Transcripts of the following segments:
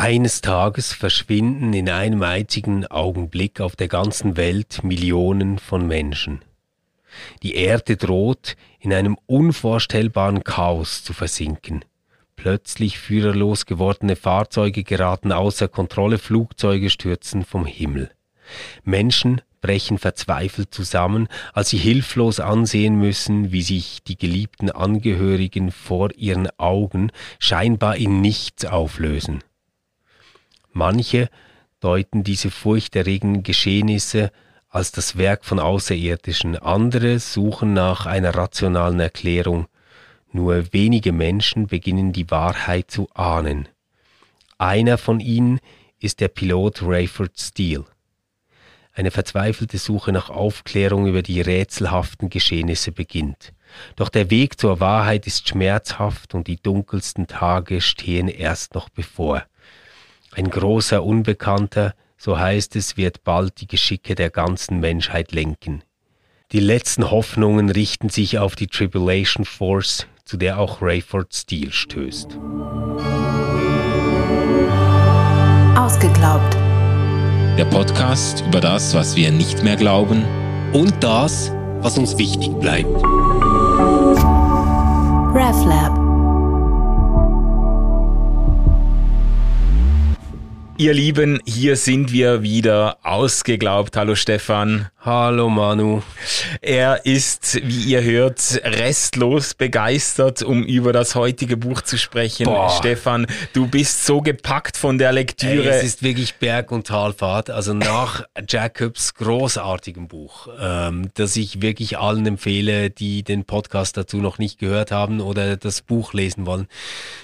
Eines Tages verschwinden in einem einzigen Augenblick auf der ganzen Welt Millionen von Menschen. Die Erde droht in einem unvorstellbaren Chaos zu versinken. Plötzlich führerlos gewordene Fahrzeuge geraten außer Kontrolle, Flugzeuge stürzen vom Himmel. Menschen brechen verzweifelt zusammen, als sie hilflos ansehen müssen, wie sich die geliebten Angehörigen vor ihren Augen scheinbar in nichts auflösen. Manche deuten diese furchterregenden Geschehnisse als das Werk von Außerirdischen, andere suchen nach einer rationalen Erklärung. Nur wenige Menschen beginnen die Wahrheit zu ahnen. Einer von ihnen ist der Pilot Rayford Steele. Eine verzweifelte Suche nach Aufklärung über die rätselhaften Geschehnisse beginnt. Doch der Weg zur Wahrheit ist schmerzhaft und die dunkelsten Tage stehen erst noch bevor. Ein großer Unbekannter, so heißt es, wird bald die Geschicke der ganzen Menschheit lenken. Die letzten Hoffnungen richten sich auf die Tribulation Force, zu der auch Rayford Steele stößt. Ausgeglaubt. Der Podcast über das, was wir nicht mehr glauben und das, was uns wichtig bleibt. RefLab. Ihr Lieben, hier sind wir wieder ausgeglaubt. Hallo Stefan. Hallo Manu. Er ist, wie ihr hört, restlos begeistert, um über das heutige Buch zu sprechen. Boah. Stefan, du bist so gepackt von der Lektüre. Ey, es ist wirklich Berg- und Talfahrt. Also nach Jacobs großartigem Buch, ähm, das ich wirklich allen empfehle, die den Podcast dazu noch nicht gehört haben oder das Buch lesen wollen,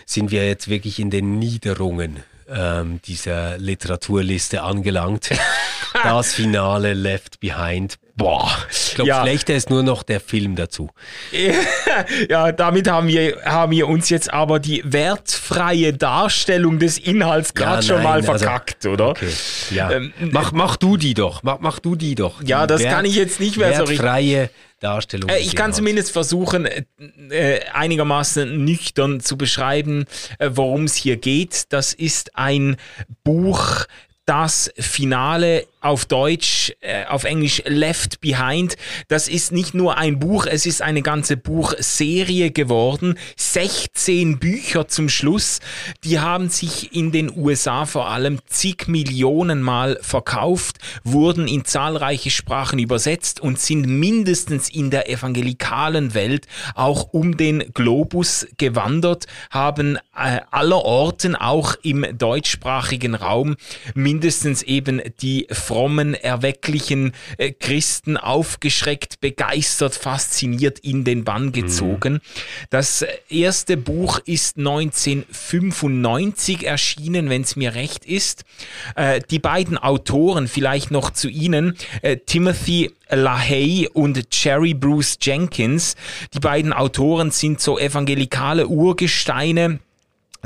sind wir jetzt wirklich in den Niederungen ähm, dieser Literaturliste angelangt. das Finale Left Behind. Boah, ich glaube, ja. schlechter ist nur noch der Film dazu. ja, damit haben wir, haben wir uns jetzt aber die wertfreie Darstellung des Inhalts gerade ja, schon mal also, verkackt, also, oder? Okay, ja. Ähm, mach, mach du die doch, mach, mach du die doch. Die ja, das Wert, kann ich jetzt nicht mehr so richtig. Wertfreie Darstellung. Äh, ich kann zumindest versuchen, äh, äh, einigermaßen nüchtern zu beschreiben, äh, worum es hier geht. Das ist ein Buch, das Finale auf Deutsch, äh, auf Englisch Left Behind. Das ist nicht nur ein Buch, es ist eine ganze Buchserie geworden. 16 Bücher zum Schluss. Die haben sich in den USA vor allem zig Millionen Mal verkauft, wurden in zahlreiche Sprachen übersetzt und sind mindestens in der evangelikalen Welt auch um den Globus gewandert, haben äh, aller Orten auch im deutschsprachigen Raum mindestens eben die frommen, erwecklichen äh, Christen aufgeschreckt, begeistert, fasziniert in den Bann mhm. gezogen. Mhm. Das erste Buch ist 1995 erschienen, wenn es mir recht ist. Äh, die beiden Autoren, vielleicht noch zu Ihnen, äh, Timothy LaHaye und Jerry Bruce Jenkins. Die beiden Autoren sind so evangelikale Urgesteine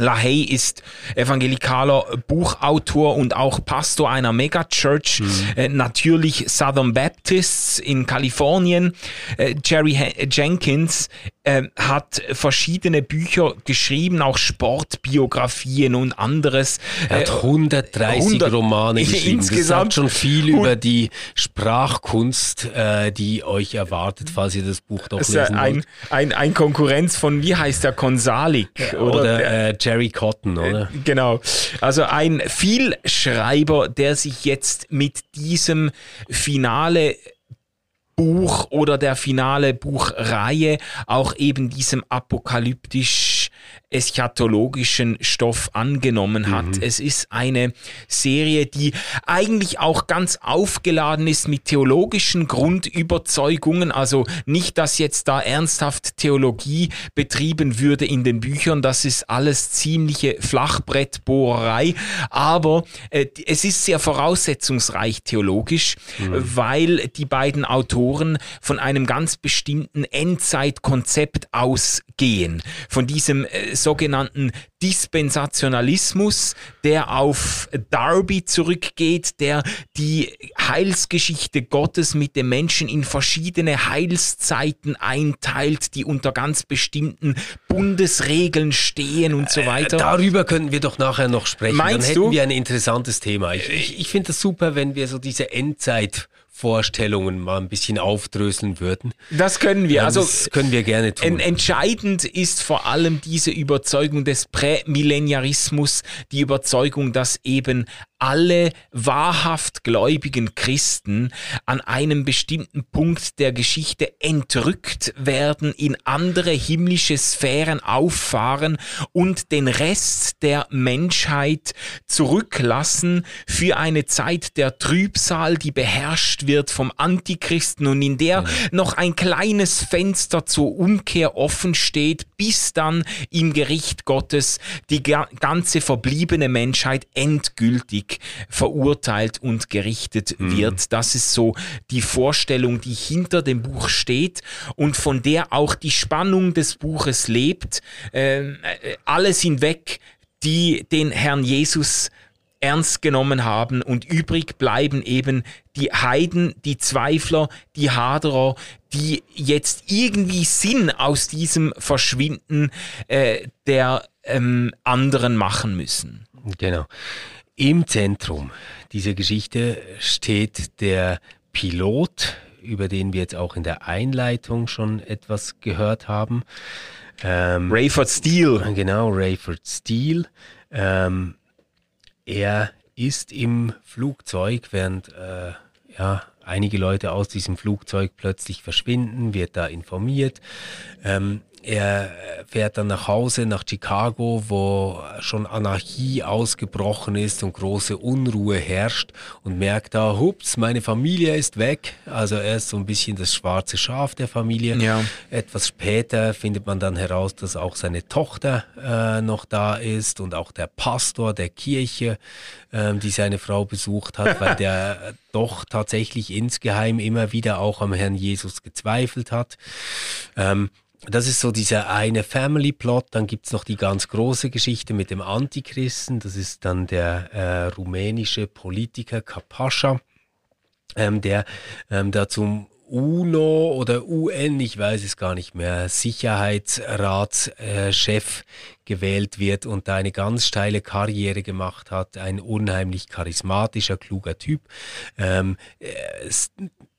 LaHaye ist evangelikaler Buchautor und auch Pastor einer Megachurch, mhm. äh, natürlich Southern Baptists in Kalifornien. Äh, Jerry Jenkins äh, hat verschiedene Bücher geschrieben, auch Sportbiografien und anderes. Er hat 130 äh, 100, Romane geschrieben. Insgesamt schon viel über die Sprachkunst, äh, die euch erwartet, falls ihr das Buch doch lesen ein, wollt. Ein, ein Konkurrenz von, wie heißt der, Konsalik? Oder, oder äh, Jerry Cotton, oder? Äh, genau. Also ein Vielschreiber, der sich jetzt mit diesem Finale Buch oder der finale Buchreihe auch eben diesem apokalyptisch eschatologischen Stoff angenommen hat. Mhm. Es ist eine Serie, die eigentlich auch ganz aufgeladen ist mit theologischen Grundüberzeugungen. Also nicht, dass jetzt da ernsthaft Theologie betrieben würde in den Büchern. Das ist alles ziemliche Flachbrettbohrerei. Aber äh, es ist sehr voraussetzungsreich theologisch, mhm. weil die beiden Autoren von einem ganz bestimmten Endzeitkonzept ausgehen. Von diesem äh, sogenannten Dispensationalismus, der auf Darby zurückgeht, der die Heilsgeschichte Gottes mit dem Menschen in verschiedene Heilszeiten einteilt, die unter ganz bestimmten Bundesregeln stehen und so weiter. Äh, darüber könnten wir doch nachher noch sprechen. Meinst Dann hätten du? wir ein interessantes Thema. Ich, ich, ich finde das super, wenn wir so diese Endzeit Vorstellungen mal ein bisschen aufdröseln würden. Das können wir. Also das können wir gerne tun. En entscheidend ist vor allem diese Überzeugung des Prämillenarismus, die Überzeugung, dass eben alle wahrhaft gläubigen Christen an einem bestimmten Punkt der Geschichte entrückt werden, in andere himmlische Sphären auffahren und den Rest der Menschheit zurücklassen für eine Zeit der Trübsal, die beherrscht wird vom Antichristen und in der mhm. noch ein kleines Fenster zur Umkehr offen steht, bis dann im Gericht Gottes die ganze verbliebene Menschheit endgültig verurteilt und gerichtet mhm. wird. Das ist so die Vorstellung, die hinter dem Buch steht und von der auch die Spannung des Buches lebt. Ähm, äh, alle sind weg, die den Herrn Jesus ernst genommen haben und übrig bleiben eben die Heiden, die Zweifler, die Haderer, die jetzt irgendwie Sinn aus diesem Verschwinden äh, der ähm, anderen machen müssen. Genau. Im Zentrum dieser Geschichte steht der Pilot, über den wir jetzt auch in der Einleitung schon etwas gehört haben. Ähm, Rayford Steele. Genau, Rayford Steele. Ähm, er ist im Flugzeug, während äh, ja, einige Leute aus diesem Flugzeug plötzlich verschwinden, wird da informiert. Ähm, er fährt dann nach Hause, nach Chicago, wo schon Anarchie ausgebrochen ist und große Unruhe herrscht und merkt da, hups, meine Familie ist weg. Also er ist so ein bisschen das schwarze Schaf der Familie. Ja. Etwas später findet man dann heraus, dass auch seine Tochter äh, noch da ist und auch der Pastor der Kirche, äh, die seine Frau besucht hat, weil der doch tatsächlich insgeheim immer wieder auch am Herrn Jesus gezweifelt hat. Ähm, das ist so dieser eine Family-Plot. Dann gibt's noch die ganz große Geschichte mit dem Antichristen. Das ist dann der äh, rumänische Politiker Kapascha, ähm, der ähm, da zum UNO oder UN, ich weiß es gar nicht mehr, Sicherheitsratschef äh, gewählt wird und da eine ganz steile Karriere gemacht hat. Ein unheimlich charismatischer, kluger Typ. Ähm, äh,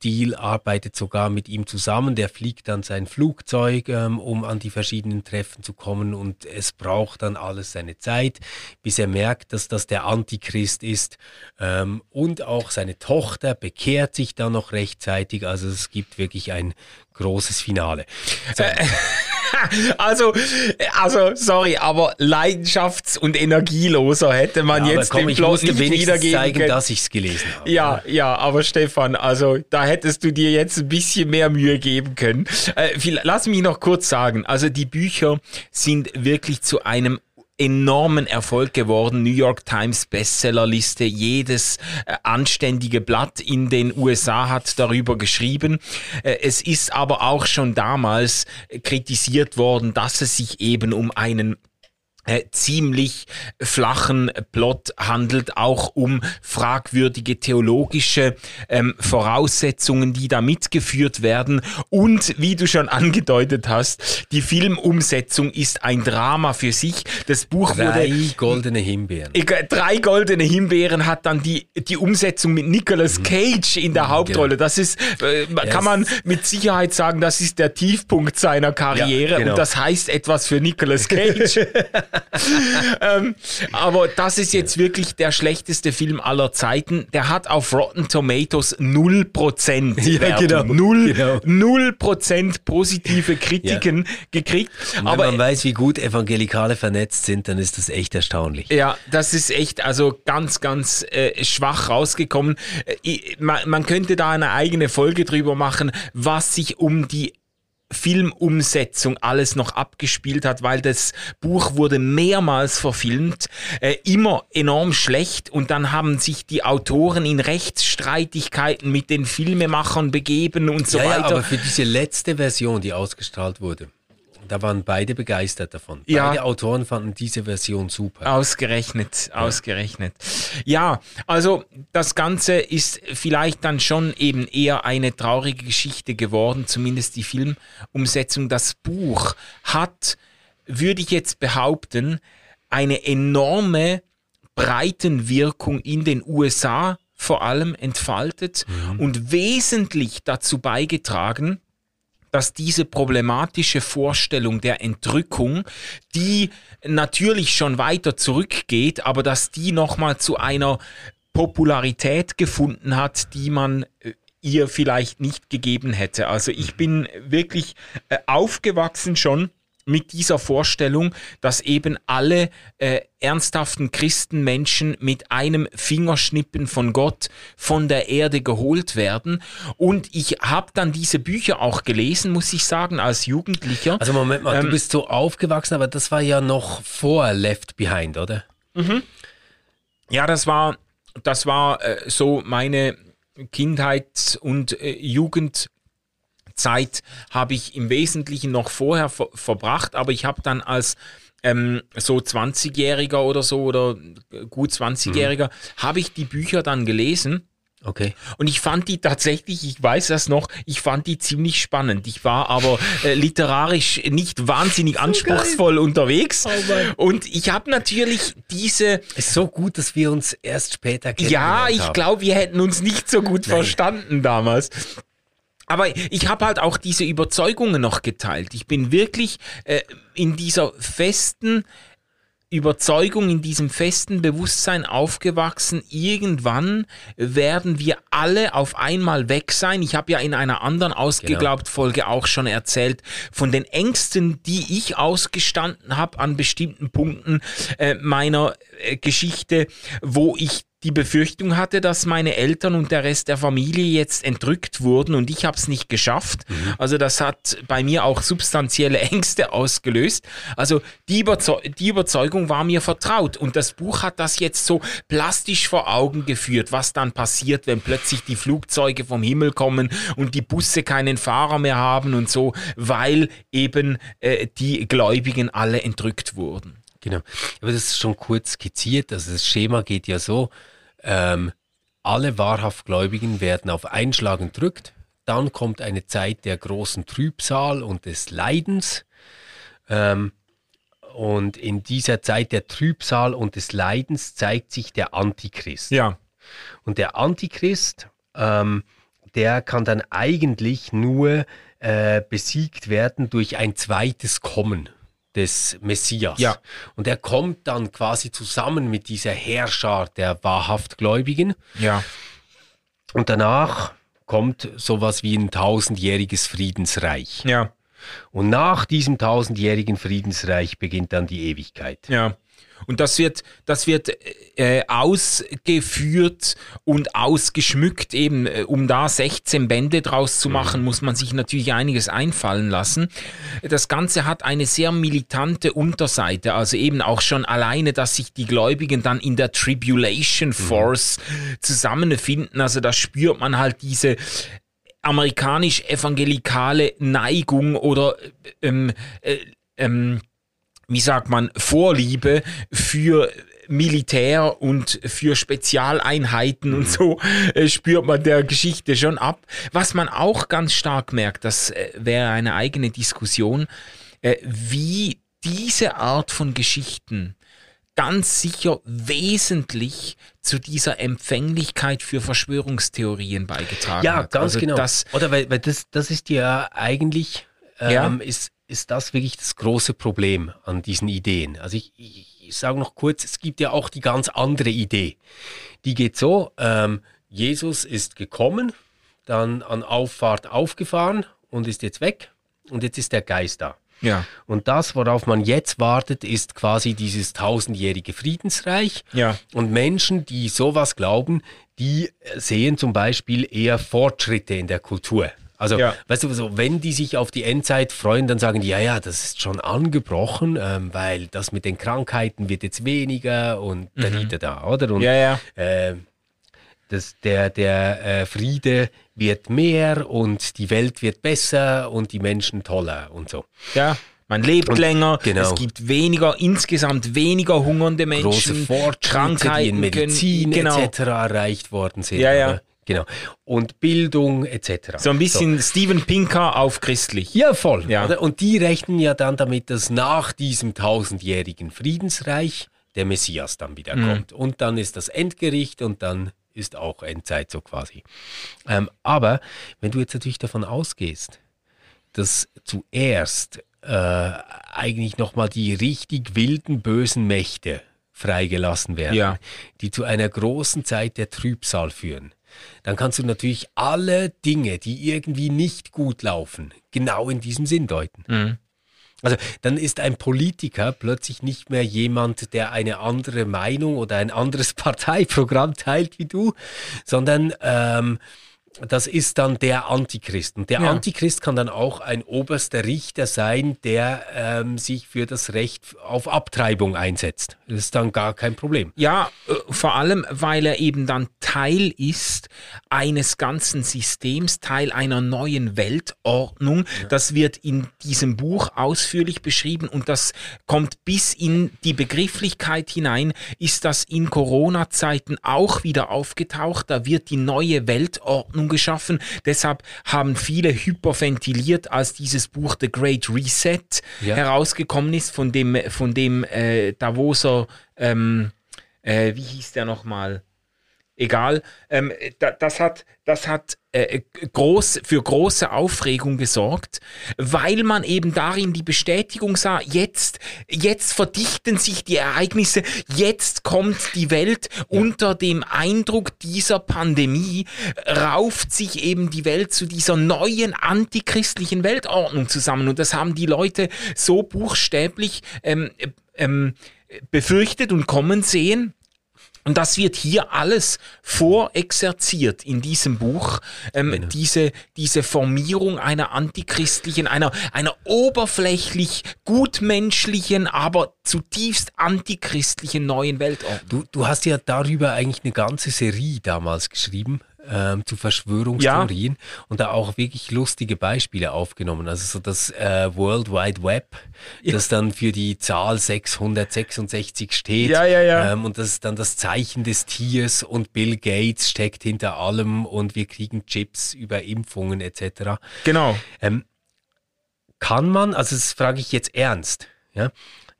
Deal arbeitet sogar mit ihm zusammen. Der fliegt dann sein Flugzeug, ähm, um an die verschiedenen Treffen zu kommen und es braucht dann alles seine Zeit, bis er merkt, dass das der Antichrist ist. Ähm, und auch seine Tochter bekehrt sich dann noch rechtzeitig. Also es gibt wirklich ein großes Finale. So. also, also, sorry, aber leidenschafts- und energieloser hätte man ja, jetzt komm, den Plot nicht wiedergeben zeigen, können. dass ich es gelesen habe. Ja, ja, aber Stefan, also da hättest du dir jetzt ein bisschen mehr Mühe geben können. Äh, lass mich noch kurz sagen, also die Bücher sind wirklich zu einem enormen Erfolg geworden. New York Times Bestsellerliste. Jedes äh, anständige Blatt in den USA hat darüber geschrieben. Äh, es ist aber auch schon damals kritisiert worden, dass es sich eben um einen äh, ziemlich flachen Plot handelt, auch um fragwürdige theologische ähm, Voraussetzungen, die da mitgeführt werden. Und wie du schon angedeutet hast, die Filmumsetzung ist ein Drama für sich. Das Buch drei wurde. Drei goldene Himbeeren. Drei goldene Himbeeren hat dann die, die Umsetzung mit Nicolas mhm. Cage in der mhm, Hauptrolle. Genau. Das ist, äh, yes. kann man mit Sicherheit sagen, das ist der Tiefpunkt seiner Karriere. Ja, genau. Und das heißt etwas für Nicolas Cage. ähm, aber das ist jetzt wirklich der schlechteste Film aller Zeiten. Der hat auf Rotten Tomatoes 0% ja, genau, Null, genau. 0% positive Kritiken ja. gekriegt. Und wenn aber man weiß, wie gut Evangelikale vernetzt sind, dann ist das echt erstaunlich. Ja, das ist echt also ganz, ganz äh, schwach rausgekommen. Äh, man, man könnte da eine eigene Folge drüber machen, was sich um die Filmumsetzung alles noch abgespielt hat, weil das Buch wurde mehrmals verfilmt, äh, immer enorm schlecht und dann haben sich die Autoren in Rechtsstreitigkeiten mit den Filmemachern begeben und so ja, weiter. Ja, aber für diese letzte Version, die ausgestrahlt wurde, da waren beide begeistert davon. Ja. Beide Autoren fanden diese Version super. Ausgerechnet, ausgerechnet. Ja, also das Ganze ist vielleicht dann schon eben eher eine traurige Geschichte geworden, zumindest die Filmumsetzung. Das Buch hat, würde ich jetzt behaupten, eine enorme Breitenwirkung in den USA vor allem entfaltet und wesentlich dazu beigetragen, dass diese problematische Vorstellung der Entrückung, die natürlich schon weiter zurückgeht, aber dass die nochmal zu einer Popularität gefunden hat, die man äh, ihr vielleicht nicht gegeben hätte. Also ich bin wirklich äh, aufgewachsen schon mit dieser Vorstellung, dass eben alle äh, ernsthaften Christenmenschen mit einem Fingerschnippen von Gott von der Erde geholt werden. Und ich habe dann diese Bücher auch gelesen, muss ich sagen, als Jugendlicher. Also Moment mal, Ähm, du bist so aufgewachsen, aber das war ja noch vor Left Behind, oder? Ja, das war, das war äh, so meine Kindheit und äh, Jugendzeit habe ich im Wesentlichen noch vorher ver verbracht, aber ich habe dann als ähm, so 20-Jähriger oder so oder gut 20-Jähriger habe ich die Bücher dann gelesen. Okay. Und ich fand die tatsächlich, ich weiß das noch, ich fand die ziemlich spannend. Ich war aber äh, literarisch nicht wahnsinnig anspruchsvoll unterwegs. Mann. Und ich habe natürlich diese, Ist so gut, dass wir uns erst später ja, kennengelernt ich glaube, wir hätten uns nicht so gut verstanden damals. Aber ich habe halt auch diese Überzeugungen noch geteilt. Ich bin wirklich äh, in dieser festen Überzeugung, in diesem festen Bewusstsein aufgewachsen. Irgendwann werden wir alle auf einmal weg sein. Ich habe ja in einer anderen ausgeglaubt Folge auch schon erzählt von den Ängsten, die ich ausgestanden habe an bestimmten Punkten äh, meiner äh, Geschichte, wo ich die Befürchtung hatte, dass meine Eltern und der Rest der Familie jetzt entrückt wurden und ich habe es nicht geschafft. Also das hat bei mir auch substanzielle Ängste ausgelöst. Also die, Überzeu die Überzeugung war mir vertraut und das Buch hat das jetzt so plastisch vor Augen geführt, was dann passiert, wenn plötzlich die Flugzeuge vom Himmel kommen und die Busse keinen Fahrer mehr haben und so, weil eben äh, die Gläubigen alle entrückt wurden. Genau. Aber das ist schon kurz skizziert. Also das Schema geht ja so, ähm, alle wahrhaft Gläubigen werden auf einen Schlag entrückt. Dann kommt eine Zeit der großen Trübsal und des Leidens. Ähm, und in dieser Zeit der Trübsal und des Leidens zeigt sich der Antichrist. Ja. Und der Antichrist, ähm, der kann dann eigentlich nur äh, besiegt werden durch ein zweites Kommen des Messias. Ja. Und er kommt dann quasi zusammen mit dieser Herrscher der wahrhaft Gläubigen. Ja. Und danach kommt sowas wie ein tausendjähriges Friedensreich. Ja. Und nach diesem tausendjährigen Friedensreich beginnt dann die Ewigkeit. Ja. Und das wird, das wird äh, ausgeführt und ausgeschmückt, eben äh, um da 16 Bände draus zu machen, muss man sich natürlich einiges einfallen lassen. Das Ganze hat eine sehr militante Unterseite, also eben auch schon alleine, dass sich die Gläubigen dann in der Tribulation Force zusammenfinden. Also da spürt man halt diese amerikanisch-evangelikale Neigung oder ähm, äh, ähm, wie sagt man, Vorliebe für Militär und für Spezialeinheiten und so äh, spürt man der Geschichte schon ab. Was man auch ganz stark merkt, das äh, wäre eine eigene Diskussion, äh, wie diese Art von Geschichten ganz sicher wesentlich zu dieser Empfänglichkeit für Verschwörungstheorien beigetragen Ja, hat. ganz also genau. Das, Oder weil, weil das, das ist ja eigentlich, ähm, Ja. ist, ist das wirklich das große Problem an diesen Ideen. Also ich, ich, ich sage noch kurz, es gibt ja auch die ganz andere Idee. Die geht so, ähm, Jesus ist gekommen, dann an Auffahrt aufgefahren und ist jetzt weg und jetzt ist der Geist da. ja, Und das, worauf man jetzt wartet, ist quasi dieses tausendjährige Friedensreich. Ja. Und Menschen, die sowas glauben, die sehen zum Beispiel eher Fortschritte in der Kultur. Also, Ja. weißt du, so, wenn die sich auf die Endzeit freuen, dann sagen die, ja, ja, das ist schon angebrochen, ähm, weil das mit den Krankheiten wird jetzt weniger und da, da, da, oder? Und, Mhm. ja, ja. äh, das, der der äh, Friede wird mehr und die Welt wird besser und die Menschen toller und so. Ja, Man lebt Und- länger, genau. es gibt weniger, insgesamt weniger hungernde große Menschen, Fortschritte, die Krankheiten in Medizin können, genau. etc. erreicht worden sind. Ja, ja. oder? Genau. Und Bildung etc. So ein bisschen Steven Pinker auf christlich. Ja, voll. Ja. Oder? Und die rechnen ja dann damit, dass nach diesem tausendjährigen Friedensreich der Messias dann wieder Mhm. kommt. Und dann ist das Endgericht und dann ist auch Endzeit so quasi. Ähm, aber wenn du jetzt natürlich davon ausgehst, dass zuerst äh, eigentlich nochmal die richtig wilden, bösen Mächte freigelassen werden, Ja. die zu einer großen Zeit der Trübsal führen, dann kannst du natürlich alle Dinge, die irgendwie nicht gut laufen, genau in diesem Sinn deuten. Mhm. Also dann ist ein Politiker plötzlich nicht mehr jemand, der eine andere Meinung oder ein anderes Parteiprogramm teilt wie du, sondern ähm, das ist dann der Antichrist. Und der Ja. Antichrist kann dann auch ein oberster Richter sein, der ähm, sich für das Recht auf Abtreibung einsetzt. Das ist dann gar kein Problem. Ja, äh, vor allem, weil er eben dann Teil ist eines ganzen Systems, Teil einer neuen Weltordnung. Das wird in diesem Buch ausführlich beschrieben und das kommt bis in die Begrifflichkeit hinein, ist das in Corona-Zeiten auch wieder aufgetaucht. Da wird die neue Weltordnung geschaffen. Deshalb haben viele hyperventiliert, als dieses Buch The Great Reset Ja. herausgekommen ist, von dem, von dem äh, Davoser ähm, äh, wie hieß der nochmal? Egal. Ähm, da, das hat, das hat äh, groß, für große Aufregung gesorgt, weil man eben darin die Bestätigung sah, jetzt, jetzt verdichten sich die Ereignisse, jetzt kommt die Welt unter dem Eindruck dieser Pandemie, rauft sich eben die Welt zu dieser neuen antichristlichen Weltordnung zusammen. Und das haben die Leute so buchstäblich ähm, ähm, befürchtet und kommen sehen. Und das wird hier alles vorexerziert in diesem Buch. Ähm, diese, diese Formierung einer antichristlichen, einer, einer oberflächlich gutmenschlichen, aber zutiefst antichristlichen neuen Weltordnung. Du, du hast ja darüber eigentlich eine ganze Serie damals geschrieben. Ähm, zu Verschwörungstheorien und da auch wirklich lustige Beispiele aufgenommen. Also so das äh, World Wide Web, das dann für die Zahl 666 steht Ja, ja, ja. Ähm, und das ist dann das Zeichen des Tiers und Bill Gates steckt hinter allem und wir kriegen Chips über Impfungen etc. Genau. Ähm, kann man, also das frage ich jetzt ernst, ja,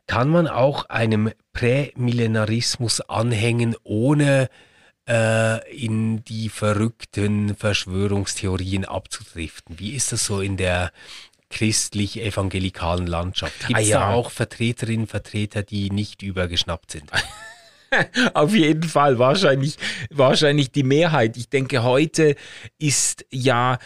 kann man auch einem Prämillenarismus anhängen, ohne äh, in die verrückten Verschwörungstheorien abzudriften? Wie ist das so in der christlich-evangelikalen Landschaft? Gibt es Ah, ja. da auch Vertreterinnen, Vertreter, die nicht übergeschnappt sind? Auf jeden Fall, wahrscheinlich, wahrscheinlich die Mehrheit. Ich denke, heute ist ja.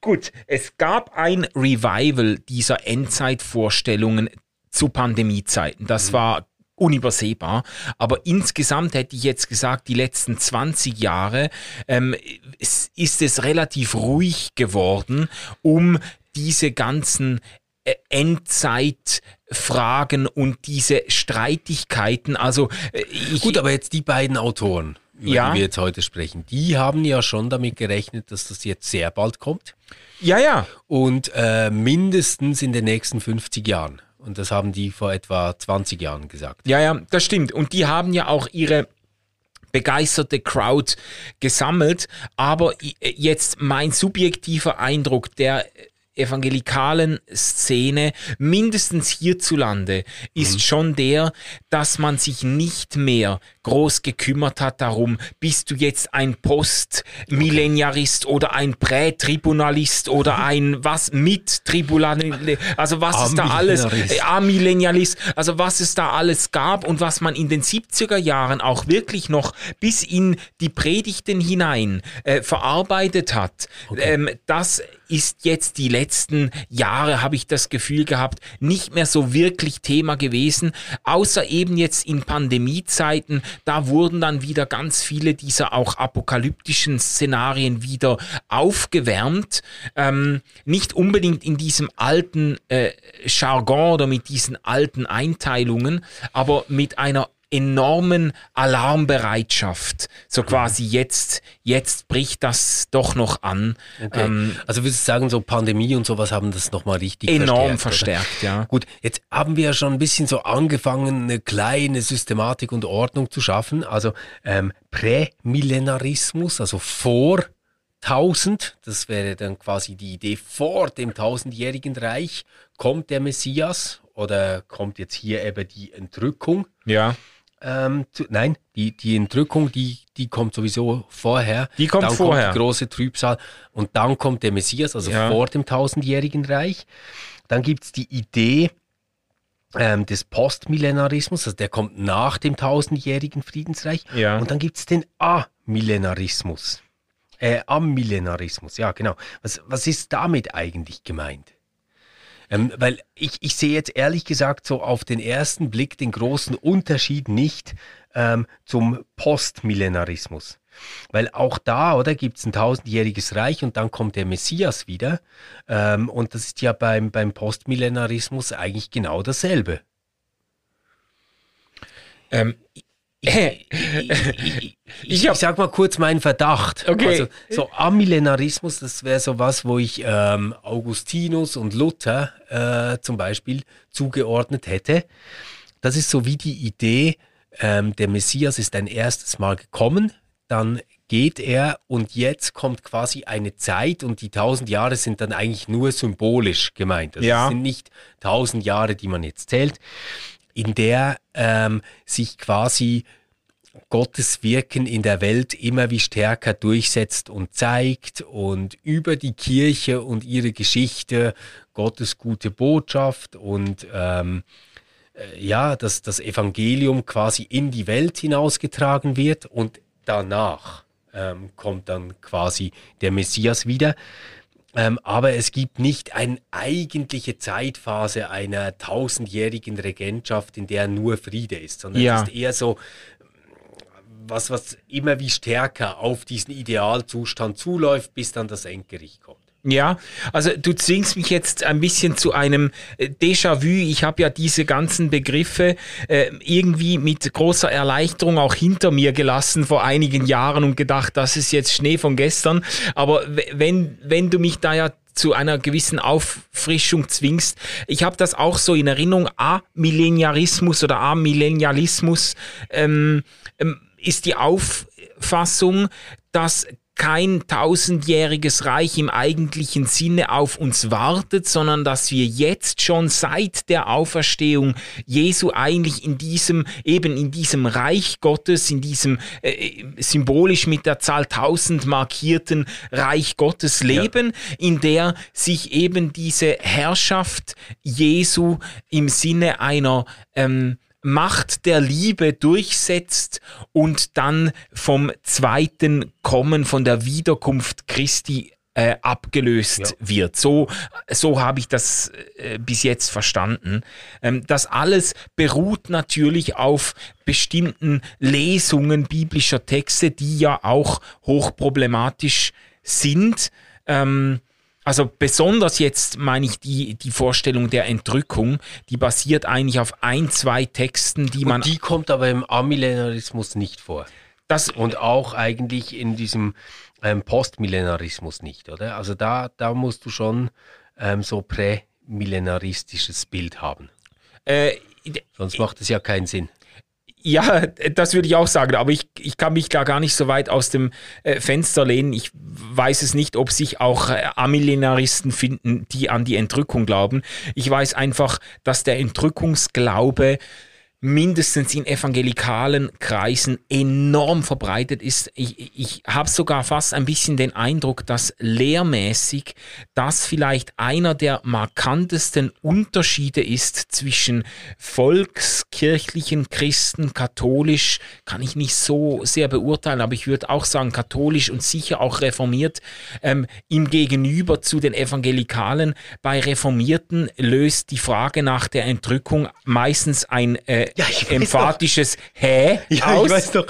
Gut, es gab ein Revival dieser Endzeitvorstellungen zu Pandemiezeiten. Das war unübersehbar. Aber insgesamt hätte ich jetzt gesagt, die letzten 20 Jahre ähm, ist es relativ ruhig geworden, um diese ganzen äh, Endzeitfragen und diese Streitigkeiten. Also äh, ich, Gut, aber jetzt die beiden Autoren, über Ja. die wir jetzt heute sprechen, die haben ja schon damit gerechnet, dass das jetzt sehr bald kommt. ja, ja, und äh, mindestens in den nächsten 50 Jahren. Und das haben die vor etwa 20 Jahren gesagt. Ja, ja, das stimmt. Und die haben ja auch ihre begeisterte Crowd gesammelt. Aber i- jetzt mein subjektiver Eindruck der evangelikalen Szene, mindestens hierzulande, ist schon der, dass man sich nicht mehr groß gekümmert hat darum, bist du jetzt ein Postmillennialist oder ein Prätribunalist oder ein was mit Tribunalist, also was ist da alles, äh, Amillennialist, also was es da alles gab und was man in den 70er Jahren auch wirklich noch bis in die Predigten hinein äh, verarbeitet hat. Ähm, das ist jetzt die letzten Jahre, habe ich das Gefühl gehabt, nicht mehr so wirklich Thema gewesen, außer eben jetzt in Pandemiezeiten, da wurden dann wieder ganz viele dieser auch apokalyptischen Szenarien wieder aufgewärmt. Ähm, nicht unbedingt in diesem alten äh, Jargon oder mit diesen alten Einteilungen, aber mit einer enormen Alarmbereitschaft. So mhm. quasi jetzt, jetzt bricht das doch noch an. Okay. Ähm, also würdest du sagen, so Pandemie und sowas haben das nochmal richtig enorm verstärkt, verstärkt ja. Gut, jetzt haben wir ja schon ein bisschen so angefangen, eine kleine Systematik und Ordnung zu schaffen. Also ähm, Prämillenarismus, also vor 1000, das wäre dann quasi die Idee vor dem tausendjährigen Reich, kommt der Messias oder kommt jetzt hier eben die Entrückung? Ja. Ähm, zu, nein, die, die Entrückung, die, die kommt sowieso vorher. Die kommt dann vorher. Kommt die große Trübsal und dann kommt der Messias, also ja. vor dem tausendjährigen Reich. Dann gibt es die Idee ähm, des Postmillenarismus, also der kommt nach dem tausendjährigen Friedensreich. Ja. Und dann gibt es den Amillenarismus. Äh, Amillenarismus, ja genau. Was, was ist damit eigentlich gemeint? Ähm, weil ich, ich sehe jetzt ehrlich gesagt so auf den ersten Blick den großen Unterschied nicht ähm, zum Postmillenarismus. Weil auch da, oder, gibt es ein tausendjähriges Reich und dann kommt der Messias wieder. Ähm, und das ist ja beim, beim Postmillenarismus eigentlich genau dasselbe. Ähm, ich, ich, ich, ich, sag mal kurz meinen Verdacht. Okay. Also so Amillenarismus, das wäre so was, wo ich ähm, Augustinus und Luther äh, zum Beispiel zugeordnet hätte. Das ist so wie die Idee, ähm, der Messias ist ein erstes Mal gekommen, dann geht er und jetzt kommt quasi eine Zeit und die tausend Jahre sind dann eigentlich nur symbolisch gemeint. Also ja. Es sind nicht tausend Jahre, die man jetzt zählt, in der ähm, sich quasi Gottes Wirken in der Welt immer wie stärker durchsetzt und zeigt und über die Kirche und ihre Geschichte Gottes gute Botschaft und ähm, äh, ja, dass das Evangelium quasi in die Welt hinausgetragen wird und danach ähm, kommt dann quasi der Messias wieder. Ähm, aber es gibt nicht eine eigentliche Zeitphase einer tausendjährigen Regentschaft, in der nur Friede ist, sondern ja. es ist eher so was, was immer wie stärker auf diesen Idealzustand zuläuft, bis dann das Endgericht kommt. Ja, also du zwingst mich jetzt ein bisschen zu einem äh, Déjà-vu. Ich habe ja diese ganzen Begriffe äh, irgendwie mit großer Erleichterung auch hinter mir gelassen vor einigen Jahren und gedacht, das ist jetzt Schnee von gestern. Aber wenn, wenn du mich da ja zu einer gewissen Auffrischung zwingst. Ich habe das auch so in Erinnerung. A-Millennialismus oder A-Millennialismus ähm, ähm, ist die Auffassung, dass kein tausendjähriges Reich im eigentlichen Sinne auf uns wartet, sondern dass wir jetzt schon seit der Auferstehung Jesu eigentlich in diesem, eben in diesem Reich Gottes, in diesem äh, symbolisch mit der Zahl tausend markierten Reich Gottes leben, ja. in der sich eben diese Herrschaft Jesu im Sinne einer ähm, Macht der Liebe durchsetzt und dann vom zweiten Kommen, von der Wiederkunft Christi äh, abgelöst ja. wird. So, so habe ich das äh, bis jetzt verstanden. Ähm, das alles beruht natürlich auf bestimmten Lesungen biblischer Texte, die ja auch hochproblematisch sind. Ähm, also besonders jetzt meine ich die, die Vorstellung der Entrückung, die basiert eigentlich auf ein, zwei Texten, die man. Und die kommt aber im Amillenarismus nicht vor. Das und auch eigentlich in diesem ähm, Postmillenarismus nicht, oder? Also da, da musst du schon ähm, so prämillenaristisches Bild haben. Äh, Sonst macht es ja keinen Sinn. Ja, das würde ich auch sagen, aber ich, ich kann mich da gar nicht so weit aus dem äh, Fenster lehnen. Ich weiß es nicht, ob sich auch äh, Amillenaristen finden, die an die Entrückung glauben. Ich weiß einfach, dass der Entrückungsglaube mindestens in evangelikalen Kreisen enorm verbreitet ist. Ich, ich habe sogar fast ein bisschen den Eindruck, dass lehrmäßig das vielleicht einer der markantesten Unterschiede ist zwischen volkskirchlichen Christen, katholisch, kann ich nicht so sehr beurteilen, aber ich würde auch sagen katholisch und sicher auch reformiert, ähm, im Gegenüber zu den Evangelikalen. Bei Reformierten löst die Frage nach der Entrückung meistens ein äh, ja, emphatisches Hä ja, aus. ich weiß doch,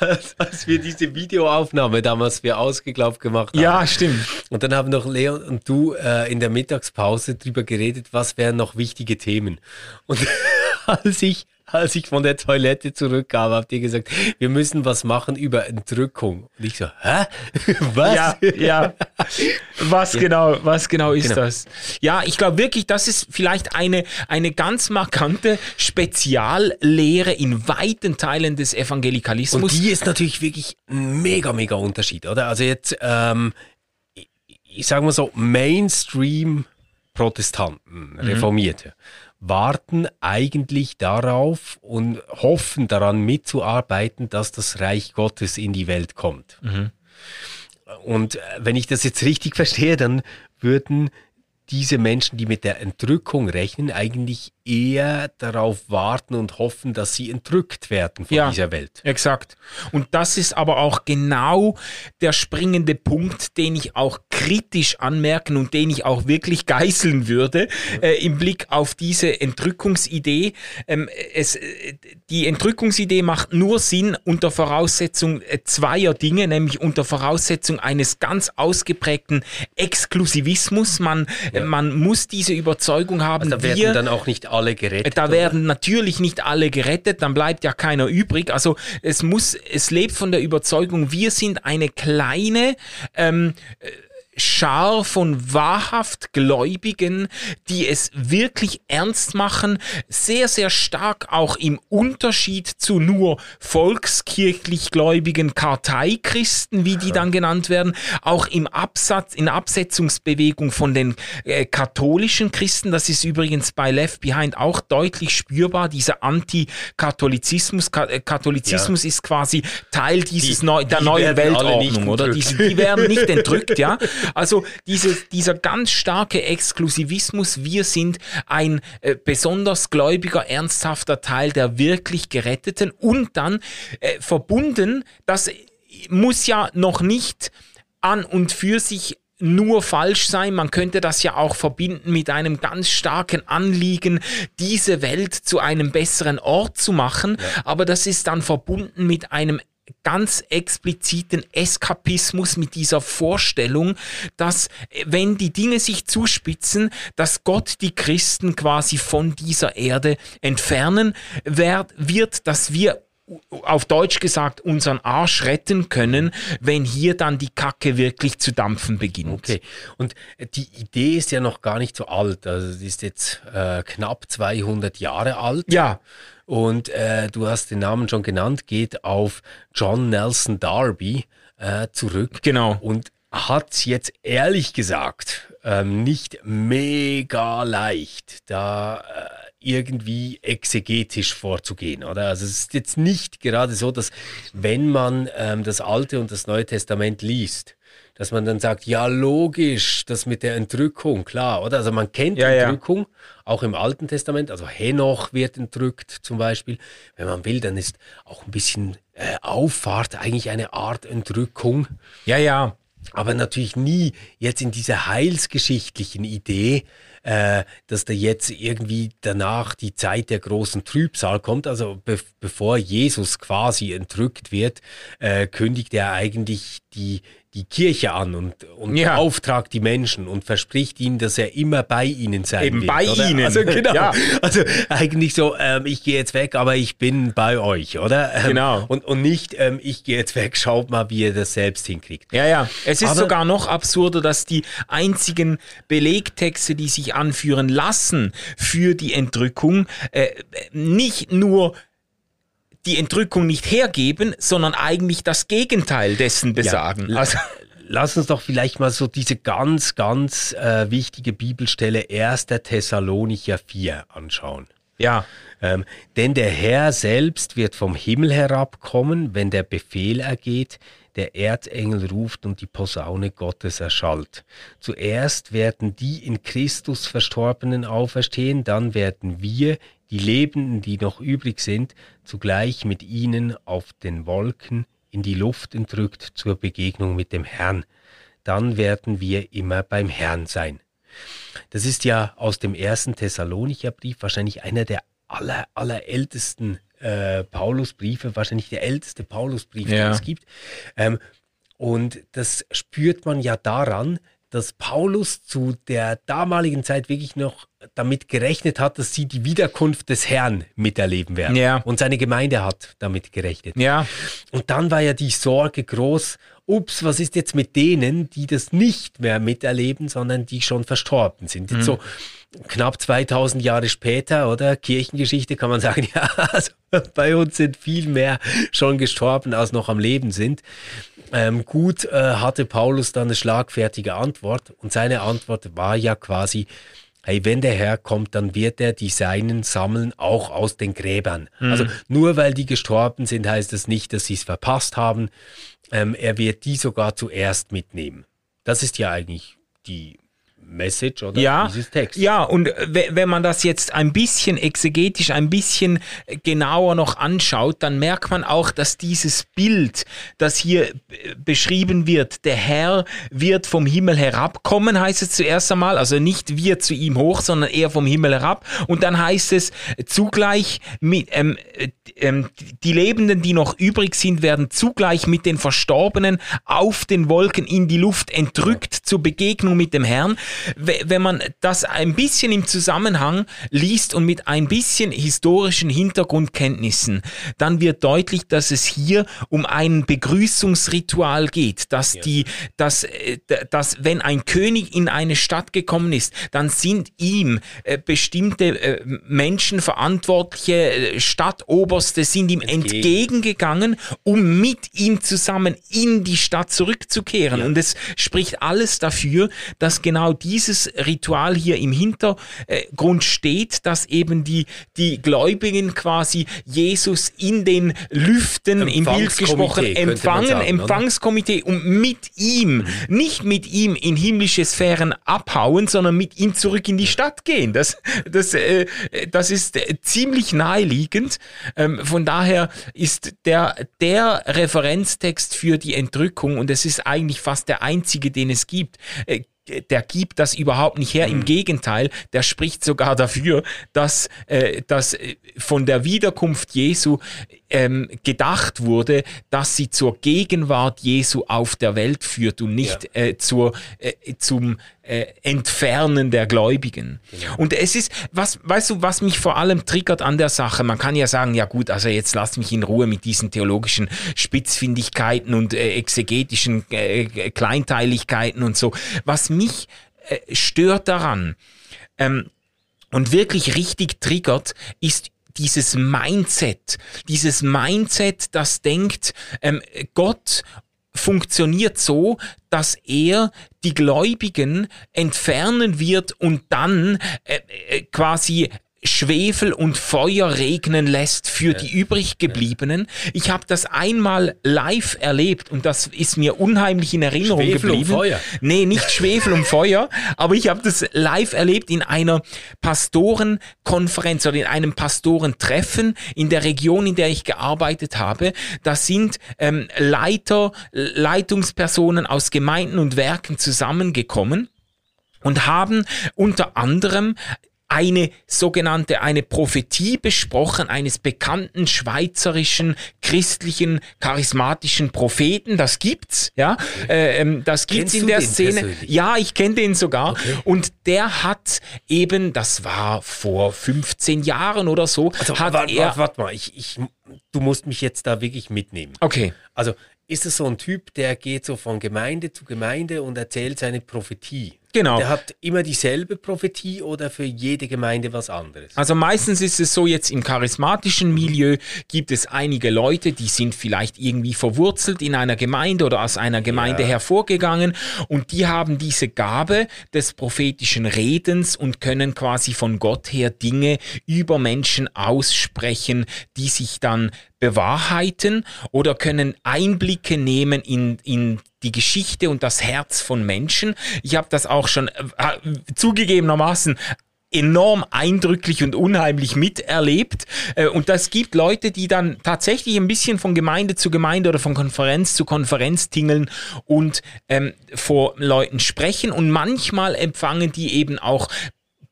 als, als, wir diese Videoaufnahme damals für Ausgeglaubt gemacht haben. Ja, stimmt. Und dann haben noch Leon und du äh, in der Mittagspause drüber geredet, was wären noch wichtige Themen. Und als ich als ich von der Toilette zurückkam, habt ihr gesagt, wir müssen was machen über Entrückung. Und ich so, hä? Was? Ja, ja. Was ja. genau, was genau ist genau. das? Ja, ich glaube wirklich, das ist vielleicht eine, eine ganz markante Speziallehre in weiten Teilen des Evangelikalismus. Und die ist natürlich wirklich ein mega, mega Unterschied, oder? Also jetzt, ähm, ich sage mal so, Mainstream Protestanten, mhm. Warten eigentlich darauf und hoffen daran mitzuarbeiten, dass das Reich Gottes in die Welt kommt. Mhm. Und äh, wenn ich das jetzt richtig verstehe, dann würden diese Menschen, die mit der Entrückung rechnen, eigentlich eher darauf warten und hoffen, dass sie entrückt werden von ja, dieser Welt. Exakt. Und das ist aber auch genau der springende Punkt, den ich auch kritisch anmerken und den ich auch wirklich geißeln würde äh, im Blick auf diese Entrückungsidee. Ähm, es, äh, die Entrückungsidee macht nur Sinn unter Voraussetzung äh, zweier Dinge, nämlich unter Voraussetzung eines ganz ausgeprägten Exklusivismus. Man, ja. man muss diese Überzeugung haben. Also da werden wir, dann auch nicht alle gerettet. Da werden natürlich nicht alle gerettet, dann bleibt ja keiner übrig. Also es muss, es lebt von der Überzeugung, wir sind eine kleine ähm, Schar von wahrhaft Gläubigen, die es wirklich ernst machen, sehr, sehr stark auch im Unterschied zu nur volkskirchlich gläubigen Karteichristen, wie die dann genannt werden, auch im Absatz, in Absetzungsbewegung von den äh, katholischen Christen. Das ist übrigens bei Left Behind auch deutlich spürbar, dieser Antikatholizismus. Ka äh, Katholizismus ja. ist quasi Teil dieses die, Neu der neuen Weltordnung, oder? Die, die werden nicht entrückt, ja. Also diese, dieser ganz starke Exklusivismus, wir sind ein äh, besonders gläubiger, ernsthafter Teil der wirklich Geretteten und dann äh, verbunden, das muss ja noch nicht an und für sich nur falsch sein. Man könnte das ja auch verbinden mit einem ganz starken Anliegen, diese Welt zu einem besseren Ort zu machen. Ja. Aber das ist dann verbunden mit einem ganz expliziten Eskapismus mit dieser Vorstellung, dass wenn die Dinge sich zuspitzen, dass Gott die Christen quasi von dieser Erde entfernen wird, dass wir auf Deutsch gesagt unseren Arsch retten können, wenn hier dann die Kacke wirklich zu dampfen beginnt. Okay. Und die Idee ist ja noch gar nicht so alt. Also sie ist jetzt äh, knapp 200 Jahre alt. Ja. Und äh, du hast den Namen schon genannt, geht auf John Nelson Darby äh, zurück. Genau. Und hat jetzt ehrlich gesagt ähm, nicht mega leicht, da äh, irgendwie exegetisch vorzugehen, oder? Also es ist jetzt nicht gerade so, dass wenn man ähm, das Alte und das Neue Testament liest, dass man dann sagt, ja logisch, das mit der Entrückung, klar, oder? Also man kennt ja, Entrückung, ja. Auch im Alten Testament, also Henoch wird entrückt zum Beispiel. Wenn man will, dann ist auch ein bisschen äh, Auffahrt eigentlich eine Art Entrückung. Ja, ja. Aber natürlich nie jetzt in dieser heilsgeschichtlichen Idee, äh, dass da jetzt irgendwie danach die Zeit der großen Trübsal kommt. Also be bevor Jesus quasi entrückt wird, äh, kündigt er eigentlich die, die Kirche an und, und ja. beauftragt die Menschen und verspricht ihnen, dass er immer bei ihnen sein Eben wird. bei oder? ihnen. Also genau. Ja. Also eigentlich so, ähm, ich gehe jetzt weg, aber ich bin bei euch, oder? Ähm, genau. Und, und nicht, ähm, ich gehe jetzt weg, schaut mal, wie ihr das selbst hinkriegt. Ja, ja. Es ist aber, sogar noch absurder, dass die einzigen Belegtexte, die sich anführen lassen für die Entrückung, äh, nicht nur die Entrückung nicht hergeben, sondern eigentlich das Gegenteil dessen besagen. Ja, also, lass uns doch vielleicht mal so diese ganz, ganz äh, wichtige Bibelstelle 1. Thessalonicher 4 anschauen. Ja. Ähm, denn der Herr selbst wird vom Himmel herabkommen, wenn der Befehl ergeht, der Erzengel ruft und die Posaune Gottes erschallt. Zuerst werden die in Christus Verstorbenen auferstehen, dann werden wir, die Lebenden, die noch übrig sind, zugleich mit ihnen auf den Wolken in die Luft entrückt zur Begegnung mit dem Herrn. Dann werden wir immer beim Herrn sein. Das ist ja aus dem ersten Thessalonicher Brief wahrscheinlich einer der aller, allerältesten äh, Paulusbriefe, wahrscheinlich der älteste Paulusbrief, ja. den es gibt. Ähm, und das spürt man ja daran, dass Paulus zu der damaligen Zeit wirklich noch damit gerechnet hat, dass sie die Wiederkunft des Herrn miterleben werden. Ja. Und seine Gemeinde hat damit gerechnet. Ja. Und dann war ja die Sorge groß, ups, was ist jetzt mit denen, die das nicht mehr miterleben, sondern die schon verstorben sind. Jetzt so knapp 2000 Jahre später, oder? Kirchengeschichte kann man sagen, ja, also bei uns sind viel mehr schon gestorben, als noch am Leben sind. Ähm, gut äh, hatte Paulus dann eine schlagfertige Antwort und seine Antwort war ja quasi, hey, wenn der Herr kommt, dann wird er die Seinen sammeln, auch aus den Gräbern. Also nur weil die gestorben sind, heißt das nicht, dass sie es verpasst haben. Ähm, er wird die sogar zuerst mitnehmen. Das ist ja eigentlich die Message oder ja, dieses Text. Ja, und we- wenn man das jetzt ein bisschen exegetisch, ein bisschen genauer noch anschaut, dann merkt man auch, dass dieses Bild, das hier b- beschrieben wird, der Herr wird vom Himmel herabkommen, heißt es zuerst einmal, also nicht wir zu ihm hoch, sondern er vom Himmel herab. Und dann heißt es zugleich, mit, ähm, äh, ähm, die Lebenden, die noch übrig sind, werden zugleich mit den Verstorbenen auf den Wolken in die Luft entrückt zur Begegnung mit dem Herrn. We- Wenn man das ein bisschen im Zusammenhang liest und mit ein bisschen historischen Hintergrundkenntnissen, dann wird deutlich, dass es hier um ein Begrüßungsritual geht, dass die, dass, äh, dass wenn ein König in eine Stadt gekommen ist, dann sind ihm äh, bestimmte äh, Menschen, Verantwortliche, Stadtoberste sind ihm entgegengegangen, um mit ihm zusammen in die Stadt zurückzukehren. Und es spricht alles dafür, dass genau dieses Ritual hier im Hintergrund steht, dass eben die, die Gläubigen quasi Jesus in den Lüften, im Bild gesprochen, empfangen, sagen? Empfangskomitee und mit ihm, nicht mit ihm in himmlische Sphären abhauen, sondern mit ihm zurück in die Stadt gehen. Das, das, äh, das ist äh, ziemlich naheliegend. Ähm, von daher ist der, der Referenztext für die Entrückung, und es ist eigentlich fast der einzige, den es gibt, äh, der gibt das überhaupt nicht her. Im Gegenteil, der spricht sogar dafür, dass, äh, dass äh, von der Wiederkunft Jesu ähm, gedacht wurde, dass sie zur Gegenwart Jesu auf der Welt führt und nicht äh, zur, äh, zum äh, Entfernen der Gläubigen. Und es ist, was, weißt du, was mich vor allem triggert an der Sache, man kann ja sagen, ja gut, also jetzt lass mich in Ruhe mit diesen theologischen Spitzfindigkeiten und äh, exegetischen äh, Kleinteiligkeiten und so. Was mich äh, stört daran ähm, und wirklich richtig triggert, ist dieses Mindset, dieses Mindset, das denkt, ähm, Gott funktioniert so, dass er die Gläubigen entfernen wird und dann äh, äh, quasi Schwefel und Feuer regnen lässt für die übriggebliebenen. Ich habe das einmal live erlebt und das ist mir unheimlich in Erinnerung Schwefel und geblieben. Feuer. Nee, nicht Schwefel und Feuer, aber ich habe das live erlebt in einer Pastorenkonferenz oder in einem Pastorentreffen in der Region, in der ich gearbeitet habe. Da sind ähm, Leiter, Leitungspersonen aus Gemeinden und Werken zusammengekommen und haben unter anderem eine sogenannte, eine Prophetie besprochen eines bekannten schweizerischen christlichen charismatischen Propheten. Das gibt's, ja. Äh, ähm, das gibt's Kennst in der Szene. persönlich? Ja, ich kenne den sogar. Okay. Und der hat eben, das war vor 15 Jahren oder so, Also, hat warte, er. warte, warte mal, ich, ich, du musst mich jetzt da wirklich mitnehmen. Okay. Also ist es so ein Typ, der geht so von Gemeinde zu Gemeinde und erzählt seine Prophetie? Genau. Der hat immer dieselbe Prophetie oder für jede Gemeinde was anderes? Also meistens ist es so, jetzt im charismatischen Milieu gibt es einige Leute, die sind vielleicht irgendwie verwurzelt in einer Gemeinde oder aus einer Gemeinde Ja. hervorgegangen und die haben diese Gabe des prophetischen Redens und können quasi von Gott her Dinge über Menschen aussprechen, die sich dann bewahrheiten oder können Einblicke nehmen in, in die Geschichte und das Herz von Menschen. Ich habe das auch schon äh, zugegebenermaßen enorm eindrücklich und unheimlich miterlebt. Äh, Und das gibt Leute, die dann tatsächlich ein bisschen von Gemeinde zu Gemeinde oder von Konferenz zu Konferenz tingeln und ähm, vor Leuten sprechen. Und manchmal empfangen die eben auch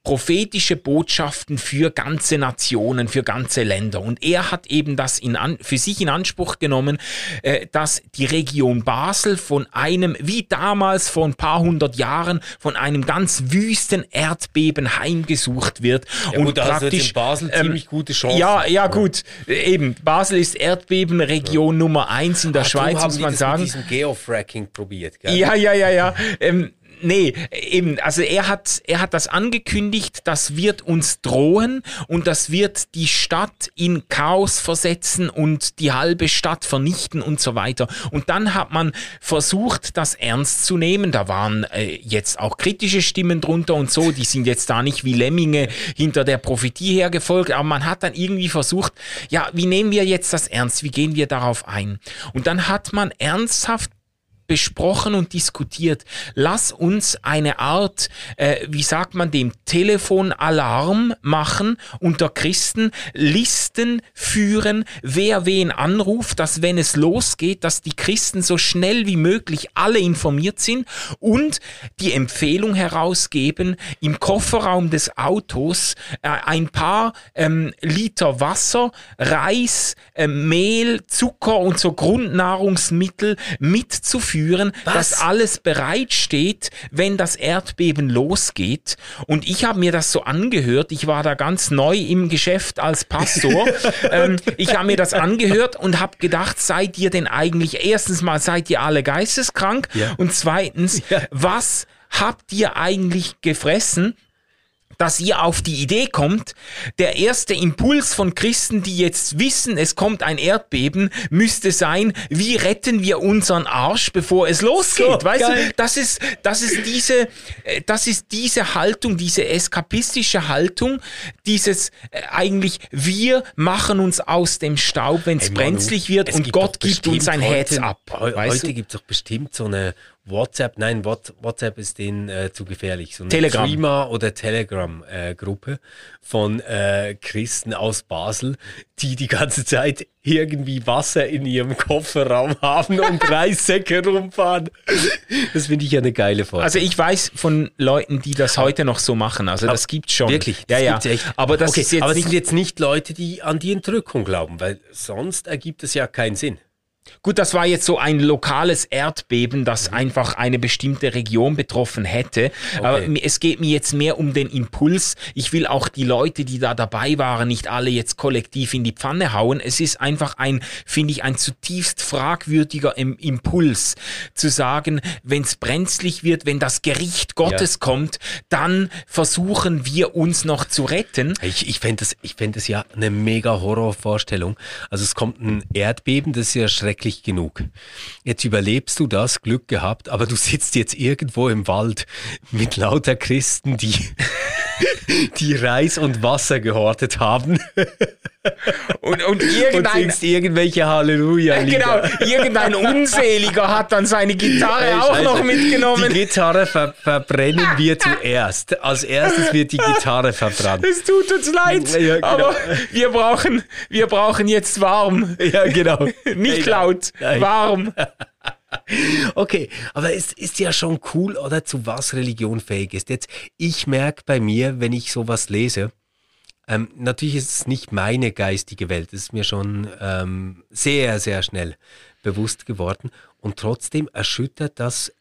prophetische Botschaften für ganze Nationen, für ganze Länder. Und er hat eben das in an, für sich in Anspruch genommen, äh, dass die Region Basel von einem, wie damals vor ein paar hundert Jahren, von einem ganz wüsten Erdbeben heimgesucht wird. Ja, und gut, also praktisch in Basel ähm, ziemlich gute Chancen. Ja, ja, gut. Eben, Basel ist Erdbebenregion Nummer eins in der Ach, Schweiz, muss man sagen. Mit diesem Geofracking probiert, gell? Ja, ja, ja, ja. Ähm, nee, eben, also er hat, er hat das angekündigt, das wird uns drohen und das wird die Stadt in Chaos versetzen und die halbe Stadt vernichten und so weiter. Und dann hat man versucht, das ernst zu nehmen. Da waren äh, jetzt auch kritische Stimmen drunter und so, die sind jetzt da nicht wie Lemminge hinter der Prophetie hergefolgt, aber man hat dann irgendwie versucht, ja, wie nehmen wir jetzt das ernst? Wie gehen wir darauf ein? Und dann hat man ernsthaft besprochen und diskutiert. Lass uns eine Art, äh, wie sagt man dem, Telefonalarm machen unter Christen, Listen führen, wer wen anruft, dass wenn es losgeht, dass die Christen so schnell wie möglich alle informiert sind und die Empfehlung herausgeben, im Kofferraum des Autos äh, ein paar ähm, Liter Wasser, Reis, äh, Mehl, Zucker und so Grundnahrungsmittel mitzuführen, Was? dass alles bereitsteht, wenn das Erdbeben losgeht. Und ich habe mir das so angehört. Ich war da ganz neu im Geschäft als Pastor. ähm, ich habe mir das angehört und habe gedacht, seid ihr denn eigentlich, erstens mal, seid ihr alle geisteskrank? Ja. Und zweitens, Ja. was habt ihr eigentlich gefressen? Dass ihr auf die Idee kommt, der erste Impuls von Christen, die jetzt wissen, es kommt ein Erdbeben, müsste sein, wie retten wir unseren Arsch, bevor es losgeht. So, weißt geil. du, das ist, das ist diese, äh, das ist diese Haltung, diese eskapistische Haltung, dieses äh, eigentlich, wir machen uns aus dem Staub, wenn es Hey, Manu, brenzlig wird es und Gott gibt uns ein bestimmt Heads heute- Heute gibt es doch bestimmt so eine WhatsApp, nein, What, WhatsApp ist denen äh, zu gefährlich. So eine Telegram. Threema- oder Telegram-Gruppe von äh, Christen aus Basel, die die ganze Zeit irgendwie Wasser in ihrem Kofferraum haben und Reissäcke rumfahren. Das finde ich ja eine geile Vorstellung. Also ich weiß von Leuten, die das heute noch so machen. Also das gibt's schon. Wirklich, ja, das ja. echt. Aber das okay, ist jetzt aber es sind jetzt nicht Leute, die an die Entrückung glauben, weil sonst ergibt es ja keinen Sinn. Gut, das war jetzt so ein lokales Erdbeben, das einfach eine bestimmte Region betroffen hätte. Aber mi- es geht mir jetzt mehr um den Impuls. Ich will auch die Leute, die da dabei waren, nicht alle jetzt kollektiv in die Pfanne hauen. Es ist einfach ein, finde ich, ein zutiefst fragwürdiger Im Impuls zu sagen, wenn es brenzlig wird, wenn das Gericht Gottes kommt, dann versuchen wir uns noch zu retten. Ich, ich fände fänd das ja eine mega Horrorvorstellung. Also es kommt ein Erdbeben, das ist ja schrecklich genug. Jetzt überlebst du das, Glück gehabt, aber du sitzt jetzt irgendwo im Wald mit lauter Christen, die, die Reis und Wasser gehortet haben Und, und und irgendein, singst irgendwelche halleluja Äh, Genau, irgendein Unseliger hat dann seine Gitarre auch noch mitgenommen. Die Gitarre ver verbrennen wir zuerst. Als erstes wird die Gitarre verbrannt. Es tut uns leid, Ja, genau. aber wir brauchen, wir brauchen jetzt warm. Ja, genau. Nicht Nein, laut, nein. warm. Okay, aber es ist ja schon cool, oder zu was Religion fähig ist. Jetzt, ich merke bei mir, wenn ich sowas lese, ähm, natürlich ist es nicht meine geistige Welt, das ist mir schon ähm, sehr, sehr schnell bewusst geworden. Und trotzdem erschüttert das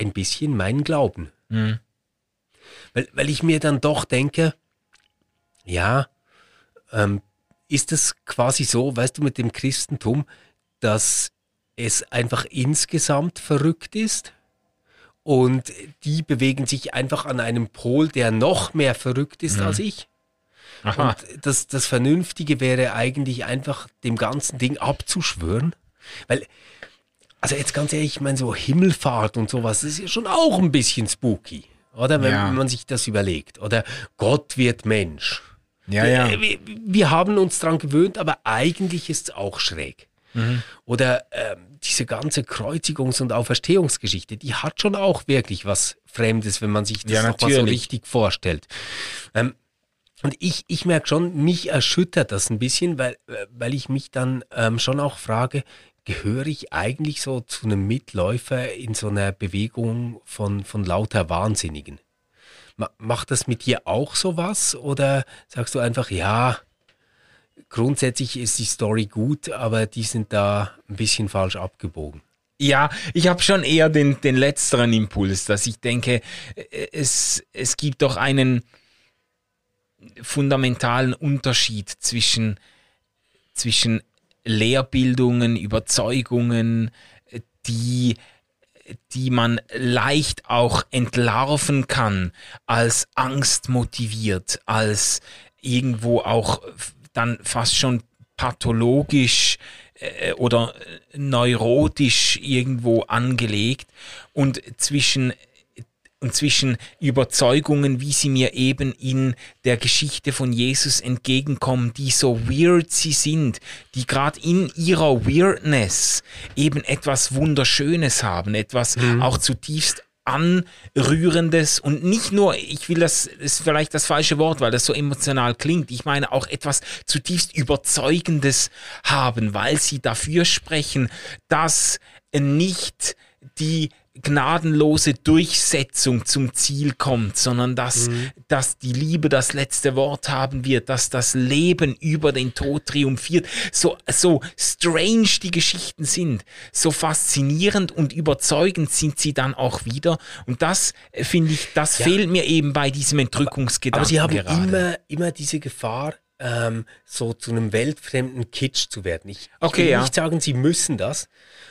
ein bisschen meinen Glauben. Weil, weil ich mir dann doch denke, ja, ähm, ist es quasi so, weißt du, mit dem Christentum, dass es einfach insgesamt verrückt ist und die bewegen sich einfach an einem Pol, der noch mehr verrückt ist als ich. Aha. Und das, das Vernünftige wäre eigentlich einfach dem ganzen Ding abzuschwören. Weil, also jetzt ganz ehrlich, ich meine, so Himmelfahrt und sowas, das ist ja schon auch ein bisschen spooky. Oder wenn Ja. man sich das überlegt. Oder Gott wird Mensch. Ja, ja. Wir, wir, wir haben uns dran gewöhnt, aber eigentlich ist es auch schräg. Oder ähm, diese ganze Kreuzigungs- und Auferstehungsgeschichte, die hat schon auch wirklich was Fremdes, wenn man sich das Ja, noch mal so richtig vorstellt. Ähm, und ich, ich merke schon, mich erschüttert das ein bisschen, weil, äh, weil ich mich dann ähm, schon auch frage, gehöre ich eigentlich so zu einem Mitläufer in so einer Bewegung von, von lauter Wahnsinnigen? macht das mit dir auch sowas? Oder sagst du einfach, ja, grundsätzlich ist die Story gut, aber die sind da ein bisschen falsch abgebogen? Ja, ich habe schon eher den, den letzteren Impuls, dass ich denke, es, es gibt doch einen fundamentalen Unterschied zwischen, zwischen Lehrbildungen, Überzeugungen, die, die man leicht auch entlarven kann, als Angst motiviert, als irgendwo auch dann fast schon pathologisch äh, oder neurotisch irgendwo angelegt. Und zwischen und zwischen Überzeugungen, wie sie mir eben in der Geschichte von Jesus entgegenkommen, die so weird sie sind, die gerade in ihrer Weirdness eben etwas Wunderschönes haben, etwas mhm. auch zutiefst Anrührendes und nicht nur, ich will das, ist vielleicht das falsche Wort, weil das so emotional klingt, ich meine auch etwas zutiefst Überzeugendes haben, weil sie dafür sprechen, dass nicht die gnadenlose Durchsetzung zum Ziel kommt, sondern dass, mhm. dass die Liebe das letzte Wort haben wird, dass das Leben über den Tod triumphiert. So, so strange die Geschichten sind, so faszinierend und überzeugend sind sie dann auch wieder. Und das äh, finde ich, das ja. fehlt mir eben bei diesem Entrückungsgedanken. Aber, aber sie haben gerade. immer, immer diese Gefahr, ähm, so zu einem weltfremden Kitsch zu werden. Ich, okay, ich will ja. nicht sagen, sie müssen das,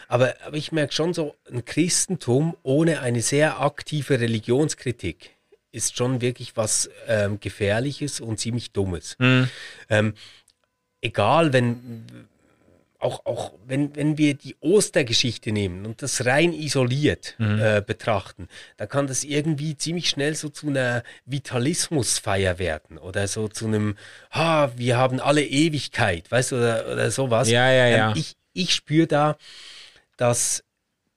aber, aber ich merke schon so, ein Christentum ohne eine sehr aktive Religionskritik ist schon wirklich was ähm, Gefährliches und ziemlich Dummes. Mhm. Ähm, egal, wenn auch, auch wenn, wenn wir die Ostergeschichte nehmen und das rein isoliert mhm. äh, betrachten, dann kann das irgendwie ziemlich schnell so zu einer Vitalismusfeier werden oder so zu einem, ha, wir haben alle Ewigkeit, weißt du, oder, oder sowas. Ja, ja, ja. Ähm, ich ich spüre da, dass,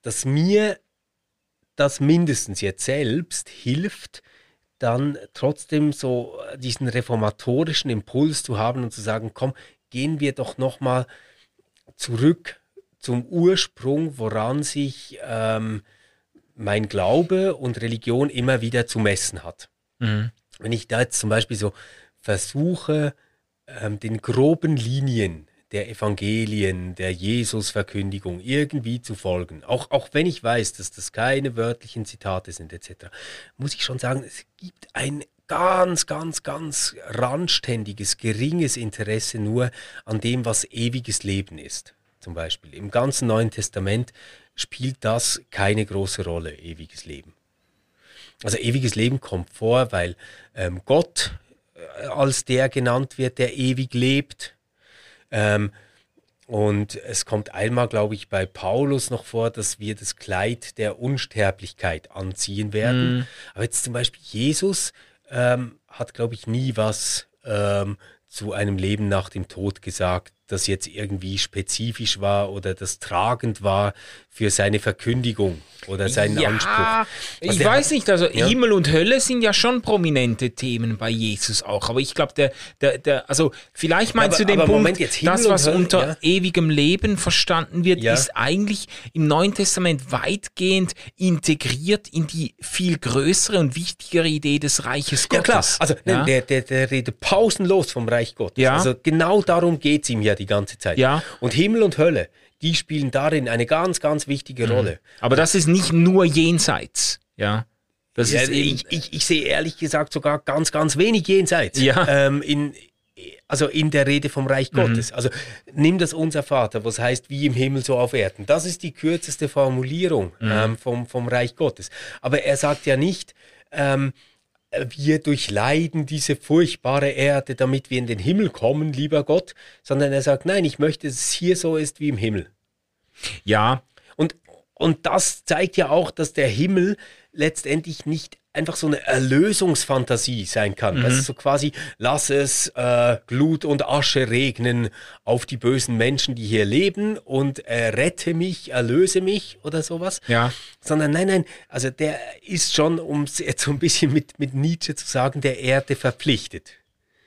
dass mir das mindestens jetzt selbst hilft, dann trotzdem so diesen reformatorischen Impuls zu haben und zu sagen, komm, gehen wir doch noch mal zurück zum Ursprung, woran sich ähm, mein Glaube und Religion immer wieder zu messen hat. Mhm. Wenn ich da jetzt zum Beispiel so versuche, ähm, den groben Linien der Evangelien, der Jesusverkündigung irgendwie zu folgen, auch, auch wenn ich weiß, dass das keine wörtlichen Zitate sind etc., muss ich schon sagen, es gibt ein ganz, ganz, ganz randständiges, geringes Interesse nur an dem, was ewiges Leben ist. Zum Beispiel. Im ganzen Neuen Testament spielt das keine große Rolle, ewiges Leben. Also ewiges Leben kommt vor, weil ähm, Gott äh, als der genannt wird, der ewig lebt ähm, und es kommt einmal, glaube ich, bei Paulus noch vor, dass wir das Kleid der Unsterblichkeit anziehen werden. Mm. Aber jetzt zum Beispiel Jesus ähm, hat, glaube ich, nie was ähm, zu einem Leben nach dem Tod gesagt das jetzt irgendwie spezifisch war oder das tragend war für seine Verkündigung oder seinen ja, Anspruch. Also ich weiß hat, nicht, also ja. Himmel und Hölle sind ja schon prominente Themen bei Jesus auch, aber ich glaube, der, der, der, also vielleicht meinst aber, du den Punkt, Moment, das, was Hölle, unter ja. ewigem Leben verstanden wird, ist eigentlich im Neuen Testament weitgehend integriert in die viel größere und wichtigere Idee des Reiches Gottes. Ja klar, also der, der, der redet pausenlos vom Reich Gottes. Also genau darum geht es ihm ja die ganze Zeit. Ja. Und Himmel und Hölle, die spielen darin eine ganz, ganz wichtige mhm. Rolle. Aber das ist nicht nur jenseits, ja. Das ja, ist ich, ich, ich sehe ehrlich gesagt sogar ganz, ganz wenig jenseits. Ja. Ähm, in, also in der Rede vom Reich mhm. Gottes. Also nimm das unser Vater, was heißt wie im Himmel so auf Erden. Das ist die kürzeste Formulierung mhm. ähm, vom, vom Reich Gottes. Aber er sagt ja nicht, ähm, wir durchleiden diese furchtbare Erde, damit wir in den Himmel kommen, lieber Gott, sondern er sagt, nein, ich möchte, dass es hier so ist wie im Himmel. Ja. Und, und das zeigt ja auch, dass der Himmel letztendlich nicht einfach so eine Erlösungsfantasie sein kann. Mhm. Also so quasi, lass es äh, Glut und Asche regnen auf die bösen Menschen, die hier leben und äh, rette mich, erlöse mich oder sowas. Ja. Sondern nein, nein, also der ist schon, um es jetzt so ein bisschen mit, mit Nietzsche zu sagen, der Erde verpflichtet.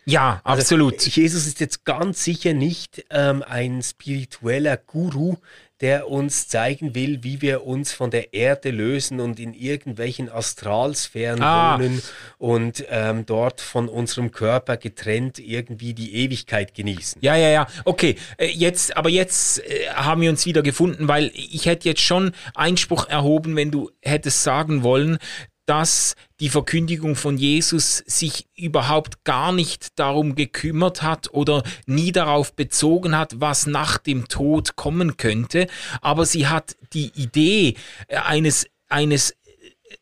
Ja, also absolut. Jesus ist jetzt ganz sicher nicht ähm, ein spiritueller Guru, der uns zeigen will, wie wir uns von der Erde lösen und in irgendwelchen Astralsphären ah. wohnen und ähm, dort von unserem Körper getrennt irgendwie die Ewigkeit genießen. Ja, ja, ja. Okay, äh, jetzt, aber jetzt äh, haben wir uns wieder gefunden, weil ich hätte jetzt schon Einspruch erhoben, wenn du hättest sagen wollen, dass die Verkündigung von Jesus sich überhaupt gar nicht darum gekümmert hat oder nie darauf bezogen hat, was nach dem Tod kommen könnte, aber sie hat die Idee eines, eines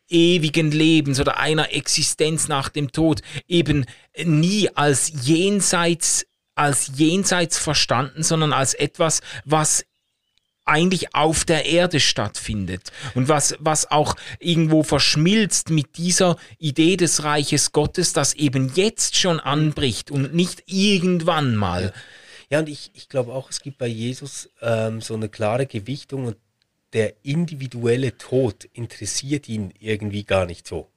ewigen Lebens oder einer Existenz nach dem Tod eben nie als jenseits als jenseits verstanden, sondern als etwas, was eigentlich auf der Erde stattfindet und was, was auch irgendwo verschmilzt mit dieser Idee des Reiches Gottes, das eben jetzt schon anbricht und nicht irgendwann mal. Ja, und ich, ich glaube auch, es gibt bei Jesus ähm, so eine klare Gewichtung und der individuelle Tod interessiert ihn irgendwie gar nicht so.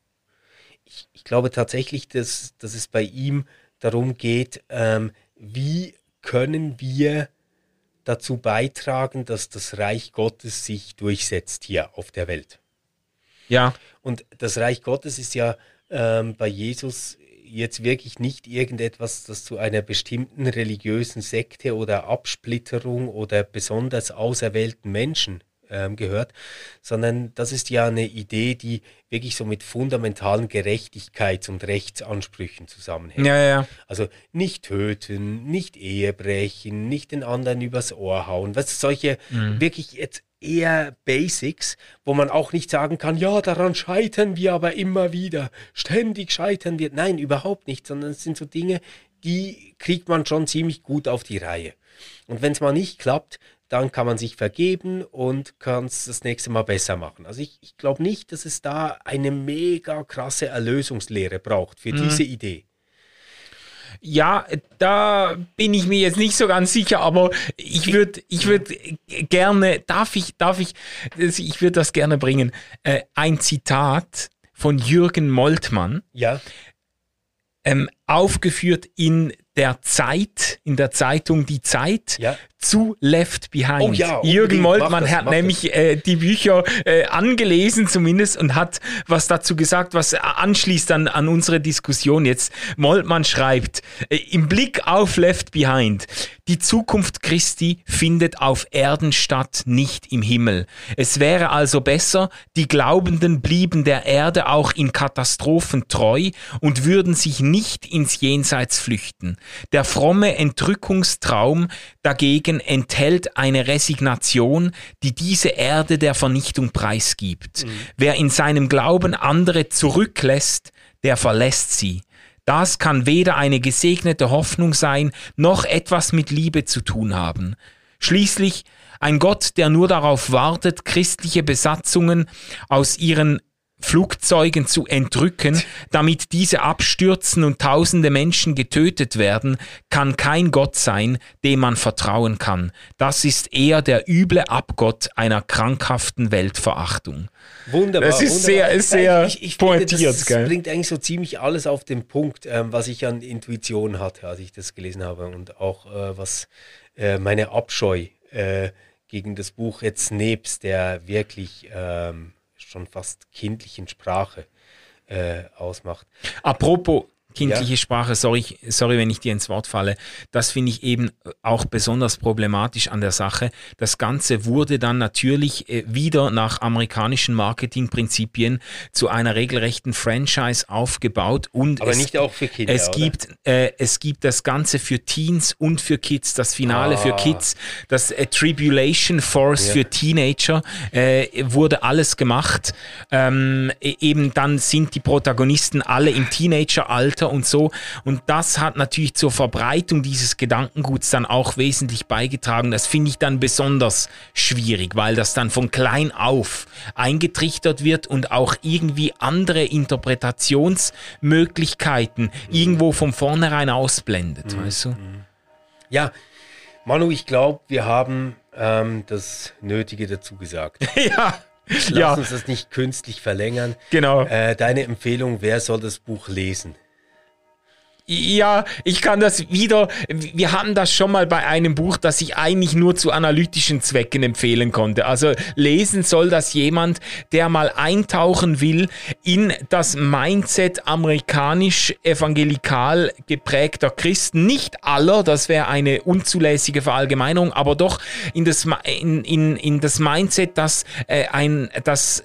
Ich, ich glaube tatsächlich, dass, dass es bei ihm darum geht, ähm, wie können wir dazu beitragen, dass das Reich Gottes sich durchsetzt hier auf der Welt. Ja. Und das Reich Gottes ist ja ähm, bei Jesus jetzt wirklich nicht irgendetwas, das zu einer bestimmten religiösen Sekte oder Absplitterung oder besonders auserwählten Menschen ähm, gehört, sondern das ist ja eine Idee, die wirklich so mit fundamentalen Gerechtigkeits- und Rechtsansprüchen zusammenhängt. Ja, ja. Also nicht töten, nicht Ehe brechen, nicht den anderen übers Ohr hauen. Was solche mhm. wirklich jetzt eher Basics, wo man auch nicht sagen kann, ja, daran scheitern wir aber immer wieder, ständig scheitern wir. Nein, überhaupt nicht, sondern es sind so Dinge, die kriegt man schon ziemlich gut auf die Reihe. Und wenn es mal nicht klappt, dann kann man sich vergeben und kann es das nächste Mal besser machen. Also ich, ich glaube nicht, dass es da eine mega krasse Erlösungslehre braucht für mhm. diese Idee. Ja, da bin ich mir jetzt nicht so ganz sicher, aber ich würde ich würd gerne, darf ich, darf ich, ich würde das gerne bringen. Äh, ein Zitat von Jürgen Moltmann. Ja. Ähm, aufgeführt in der Zeit, in der Zeitung Die Zeit, ja zu Left Behind. Oh ja, Jürgen Moltmann das, hat nämlich äh, die Bücher äh, angelesen zumindest und hat was dazu gesagt, was anschließt an, an unsere Diskussion jetzt. Moltmann schreibt, äh, im Blick auf Left Behind, die Zukunft Christi findet auf Erden statt, nicht im Himmel. Es wäre also besser, die Glaubenden blieben der Erde auch in Katastrophen treu und würden sich nicht ins Jenseits flüchten. Der fromme Entrückungstraum dagegen Segen enthält eine Resignation, die diese Erde der Vernichtung preisgibt. Mhm. Wer in seinem Glauben andere zurücklässt, der verlässt sie. Das kann weder eine gesegnete Hoffnung sein, noch etwas mit Liebe zu tun haben. Schließlich ein Gott, der nur darauf wartet, christliche Besatzungen aus ihren Flugzeugen zu entrücken, damit diese abstürzen und tausende Menschen getötet werden, kann kein Gott sein, dem man vertrauen kann. Das ist eher der üble Abgott einer krankhaften Weltverachtung. Wunderbar. Das ist wunderbar. sehr, sehr ich, ich pointiert. Finde, das gell? bringt eigentlich so ziemlich alles auf den Punkt, ähm, was ich an Intuition hatte, als ich das gelesen habe und auch äh, was äh, meine Abscheu äh, gegen das Buch jetzt nebst der wirklich ähm, schon fast kindlichen Sprache äh, ausmacht. Apropos kindliche ja. Sprache, sorry, sorry, wenn ich dir ins Wort falle, das finde ich eben auch besonders problematisch an der Sache. Das Ganze wurde dann natürlich äh, wieder nach amerikanischen Marketingprinzipien zu einer regelrechten Franchise aufgebaut und aber es, nicht auch für Kinder. Es gibt äh, es gibt das Ganze für Teens und für Kids, das Finale ah. für Kids, das äh, Tribulation Force ja. für Teenager äh, wurde alles gemacht. Ähm, e-, eben dann sind die Protagonisten alle im Teenageralter weiter und so. Und das hat natürlich zur Verbreitung dieses Gedankenguts dann auch wesentlich beigetragen. Das finde ich dann besonders schwierig, weil das dann von klein auf eingetrichtert wird und auch irgendwie andere Interpretationsmöglichkeiten irgendwo von vornherein ausblendet, mhm. weißt du? Mhm. Ja, Manu, ich glaube, wir haben ähm, das Nötige dazu gesagt. ja. Lass ja. uns das nicht künstlich verlängern. Genau. Äh, deine Empfehlung, wer soll das Buch lesen? Ja, ich kann das wieder. Wir hatten das schon mal bei einem Buch, das ich eigentlich nur zu analytischen Zwecken empfehlen konnte. Also lesen soll das jemand, der mal eintauchen will in das Mindset amerikanisch evangelikal geprägter Christen. Nicht aller, das wäre eine unzulässige Verallgemeinerung, aber doch in das, in, in, in das Mindset, das äh, ein, das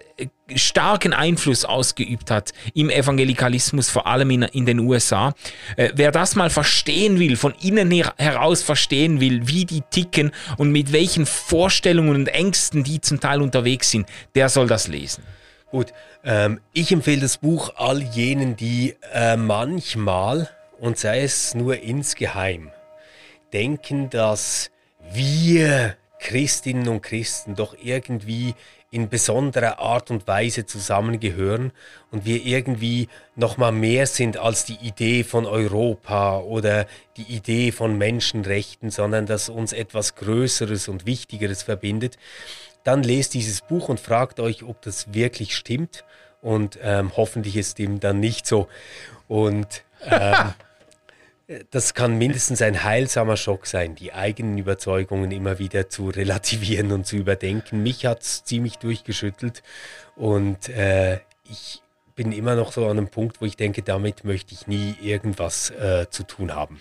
starken Einfluss ausgeübt hat im Evangelikalismus, vor allem in, in den USA. Äh, wer das mal verstehen will, von innen her, heraus verstehen will, wie die ticken und mit welchen Vorstellungen und Ängsten die zum Teil unterwegs sind, der soll das lesen. Gut, ähm, ich empfehle das Buch all jenen, die äh, manchmal, und sei es nur insgeheim, denken, dass wir Christinnen und Christen doch irgendwie in besonderer Art und Weise zusammengehören und wir irgendwie noch mal mehr sind als die Idee von Europa oder die Idee von Menschenrechten, sondern dass uns etwas Größeres und Wichtigeres verbindet, dann lest dieses Buch und fragt euch, ob das wirklich stimmt und ähm, hoffentlich ist dem dann nicht so. Und ähm, das kann mindestens ein heilsamer Schock sein, die eigenen Überzeugungen immer wieder zu relativieren und zu überdenken. Mich hat es ziemlich durchgeschüttelt und äh, ich bin immer noch so an einem Punkt, wo ich denke, damit möchte ich nie irgendwas äh, zu tun haben.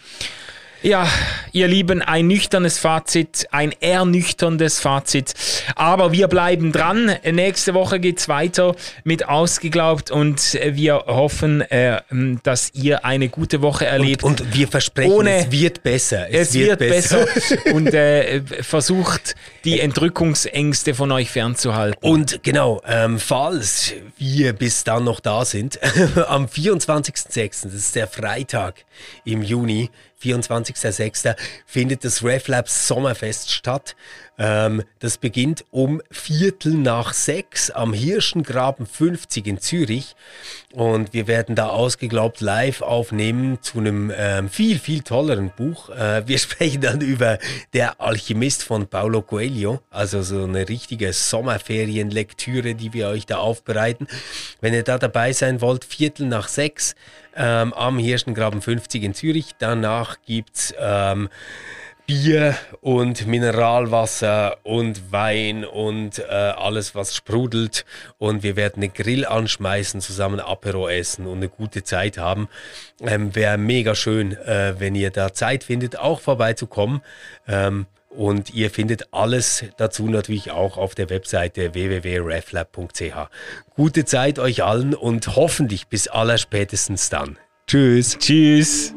Ja, ihr Lieben, ein nüchternes Fazit, ein ernüchterndes Fazit. Aber wir bleiben dran. Nächste Woche geht es weiter mit Ausgeglaubt und wir hoffen, äh, dass ihr eine gute Woche erlebt. Und, und wir versprechen, Ohne, es wird besser. Es, es wird, wird, besser. und äh, versucht, die Entrückungsängste von euch fernzuhalten. Und genau, ähm, falls wir bis dann noch da sind, am 24.06., das ist der Freitag im Juni, 24.06. findet das RefLab Sommerfest statt. Ähm, das beginnt um Viertel nach sechs am Hirschengraben 50 in Zürich. Und wir werden da ausgeglaubt live aufnehmen zu einem ähm, viel, viel tolleren Buch. Äh, wir sprechen dann über Der Alchemist von Paulo Coelho. Also so eine richtige Sommerferienlektüre, die wir euch da aufbereiten. Wenn ihr da dabei sein wollt, Viertel nach sechs ähm, am Hirschengraben 50 in Zürich. Danach gibt's ähm, Bier und Mineralwasser und Wein und äh, alles, was sprudelt. Und wir werden den Grill anschmeißen, zusammen Apero essen und eine gute Zeit haben. Ähm, Wäre mega schön, äh, wenn ihr da Zeit findet, auch vorbeizukommen. Ähm, und ihr findet alles dazu natürlich auch auf der Webseite www.reflab.ch. Gute Zeit euch allen und hoffentlich bis allerspätestens dann. Tschüss. Tschüss.